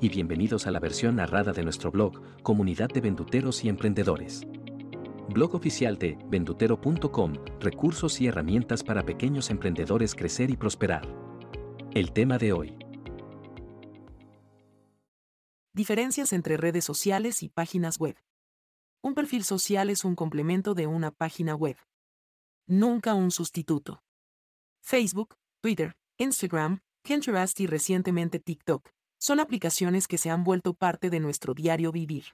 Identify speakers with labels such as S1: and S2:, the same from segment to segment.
S1: y bienvenidos a la versión narrada de nuestro blog, Comunidad de Venduteros y Emprendedores. Blog oficial de vendutero.com, recursos y herramientas para pequeños emprendedores crecer y prosperar. El tema de hoy.
S2: Diferencias entre redes sociales y páginas web. Un perfil social es un complemento de una página web. Nunca un sustituto. Facebook, Twitter, Instagram, Pinterest y recientemente TikTok son aplicaciones que se han vuelto parte de nuestro diario vivir.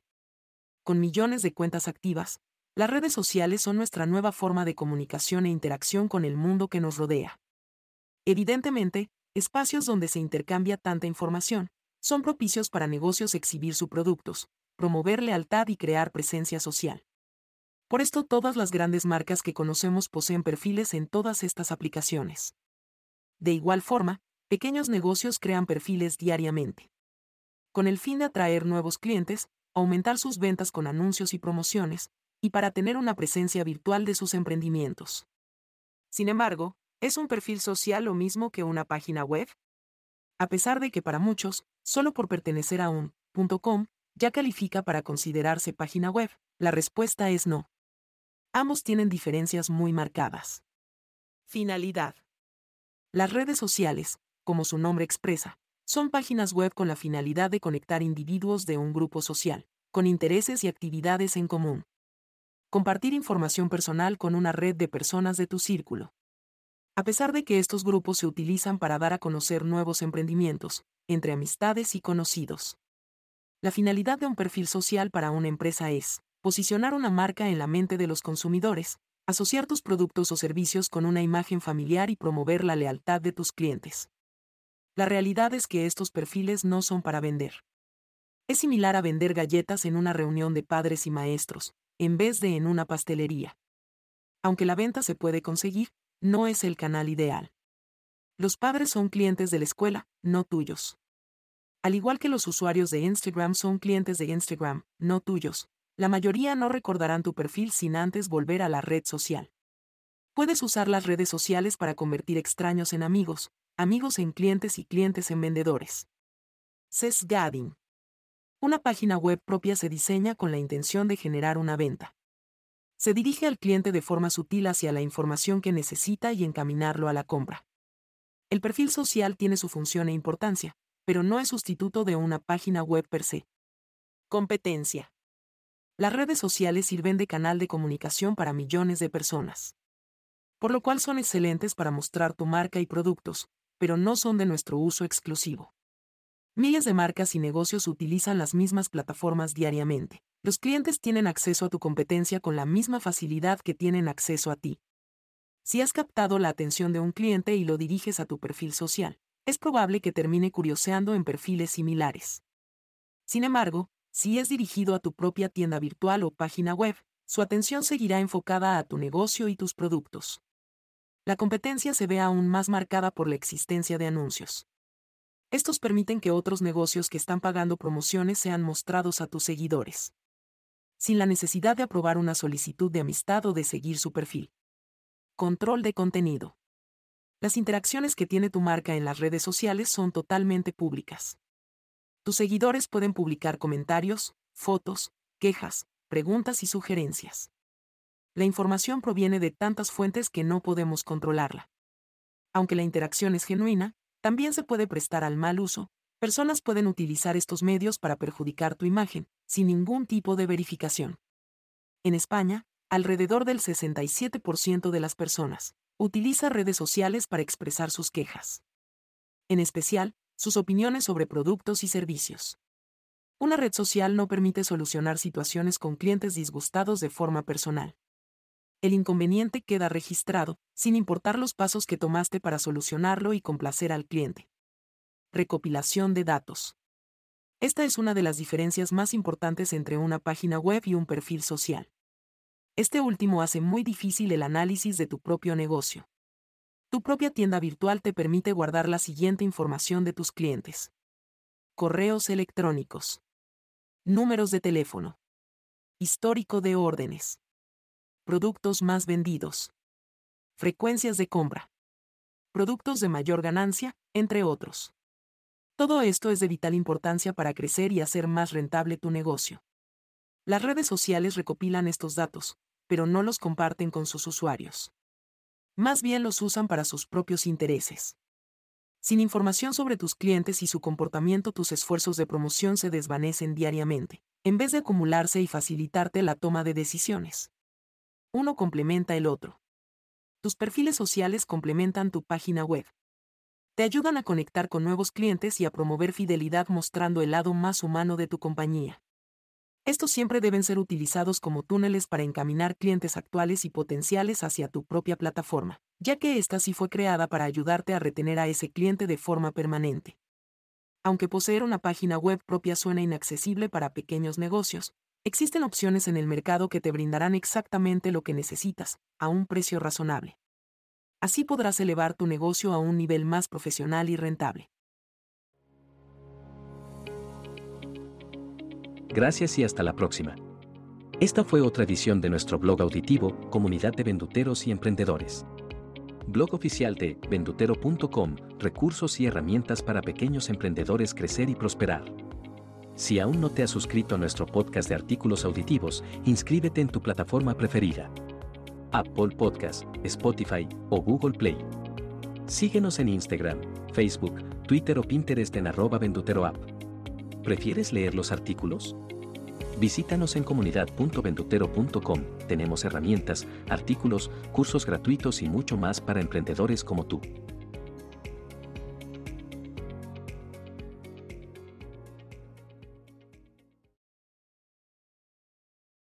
S2: Con millones de cuentas activas, las redes sociales son nuestra nueva forma de comunicación e interacción con el mundo que nos rodea. Evidentemente, espacios donde se intercambia tanta información, son propicios para negocios exhibir sus productos, promover lealtad y crear presencia social. Por esto todas las grandes marcas que conocemos poseen perfiles en todas estas aplicaciones. De igual forma, pequeños negocios crean perfiles diariamente. Con el fin de atraer nuevos clientes, aumentar sus ventas con anuncios y promociones, y para tener una presencia virtual de sus emprendimientos. Sin embargo, ¿es un perfil social lo mismo que una página web? A pesar de que para muchos, solo por pertenecer a un .com ya califica para considerarse página web, la respuesta es no. Ambos tienen diferencias muy marcadas. Finalidad. Las redes sociales, como su nombre expresa, son páginas web con la finalidad de conectar individuos de un grupo social, con intereses y actividades en común. Compartir información personal con una red de personas de tu círculo. A pesar de que estos grupos se utilizan para dar a conocer nuevos emprendimientos, entre amistades y conocidos. La finalidad de un perfil social para una empresa es posicionar una marca en la mente de los consumidores, asociar tus productos o servicios con una imagen familiar y promover la lealtad de tus clientes. La realidad es que estos perfiles no son para vender. Es similar a vender galletas en una reunión de padres y maestros, en vez de en una pastelería. Aunque la venta se puede conseguir, no es el canal ideal. Los padres son clientes de la escuela, no tuyos. Al igual que los usuarios de Instagram son clientes de Instagram, no tuyos, la mayoría no recordarán tu perfil sin antes volver a la red social. Puedes usar las redes sociales para convertir extraños en amigos, amigos en clientes y clientes en vendedores. Sesgading. Una página web propia se diseña con la intención de generar una venta. Se dirige al cliente de forma sutil hacia la información que necesita y encaminarlo a la compra. El perfil social tiene su función e importancia, pero no es sustituto de una página web per se. Competencia. Las redes sociales sirven de canal de comunicación para millones de personas. Por lo cual son excelentes para mostrar tu marca y productos, pero no son de nuestro uso exclusivo. Miles de marcas y negocios utilizan las mismas plataformas diariamente. Los clientes tienen acceso a tu competencia con la misma facilidad que tienen acceso a ti. Si has captado la atención de un cliente y lo diriges a tu perfil social, es probable que termine curioseando en perfiles similares. Sin embargo, si es dirigido a tu propia tienda virtual o página web, su atención seguirá enfocada a tu negocio y tus productos la competencia se ve aún más marcada por la existencia de anuncios. Estos permiten que otros negocios que están pagando promociones sean mostrados a tus seguidores. Sin la necesidad de aprobar una solicitud de amistad o de seguir su perfil. Control de contenido. Las interacciones que tiene tu marca en las redes sociales son totalmente públicas. Tus seguidores pueden publicar comentarios, fotos, quejas, preguntas y sugerencias la información proviene de tantas fuentes que no podemos controlarla. Aunque la interacción es genuina, también se puede prestar al mal uso. Personas pueden utilizar estos medios para perjudicar tu imagen, sin ningún tipo de verificación. En España, alrededor del 67% de las personas utiliza redes sociales para expresar sus quejas. En especial, sus opiniones sobre productos y servicios. Una red social no permite solucionar situaciones con clientes disgustados de forma personal el inconveniente queda registrado, sin importar los pasos que tomaste para solucionarlo y complacer al cliente. Recopilación de datos. Esta es una de las diferencias más importantes entre una página web y un perfil social. Este último hace muy difícil el análisis de tu propio negocio. Tu propia tienda virtual te permite guardar la siguiente información de tus clientes. Correos electrónicos. Números de teléfono. Histórico de órdenes. Productos más vendidos. Frecuencias de compra. Productos de mayor ganancia, entre otros. Todo esto es de vital importancia para crecer y hacer más rentable tu negocio. Las redes sociales recopilan estos datos, pero no los comparten con sus usuarios. Más bien los usan para sus propios intereses. Sin información sobre tus clientes y su comportamiento, tus esfuerzos de promoción se desvanecen diariamente, en vez de acumularse y facilitarte la toma de decisiones. Uno complementa el otro. Tus perfiles sociales complementan tu página web. Te ayudan a conectar con nuevos clientes y a promover fidelidad mostrando el lado más humano de tu compañía. Estos siempre deben ser utilizados como túneles para encaminar clientes actuales y potenciales hacia tu propia plataforma, ya que esta sí fue creada para ayudarte a retener a ese cliente de forma permanente. Aunque poseer una página web propia suena inaccesible para pequeños negocios, existen opciones en el mercado que te brindarán exactamente lo que necesitas, a un precio razonable. Así podrás elevar tu negocio a un nivel más profesional y rentable.
S1: Gracias y hasta la próxima. Esta fue otra edición de nuestro blog auditivo, Comunidad de Venduteros y Emprendedores. Blog oficial de vendutero.com, recursos y herramientas para pequeños emprendedores crecer y prosperar. Si aún no te has suscrito a nuestro podcast de artículos auditivos, inscríbete en tu plataforma preferida. Apple Podcast, Spotify o Google Play. Síguenos en Instagram, Facebook, Twitter o Pinterest en arroba venduteroapp. ¿Prefieres leer los artículos? Visítanos en comunidad.ventutero.com. Tenemos herramientas, artículos, cursos gratuitos y mucho más para emprendedores como tú.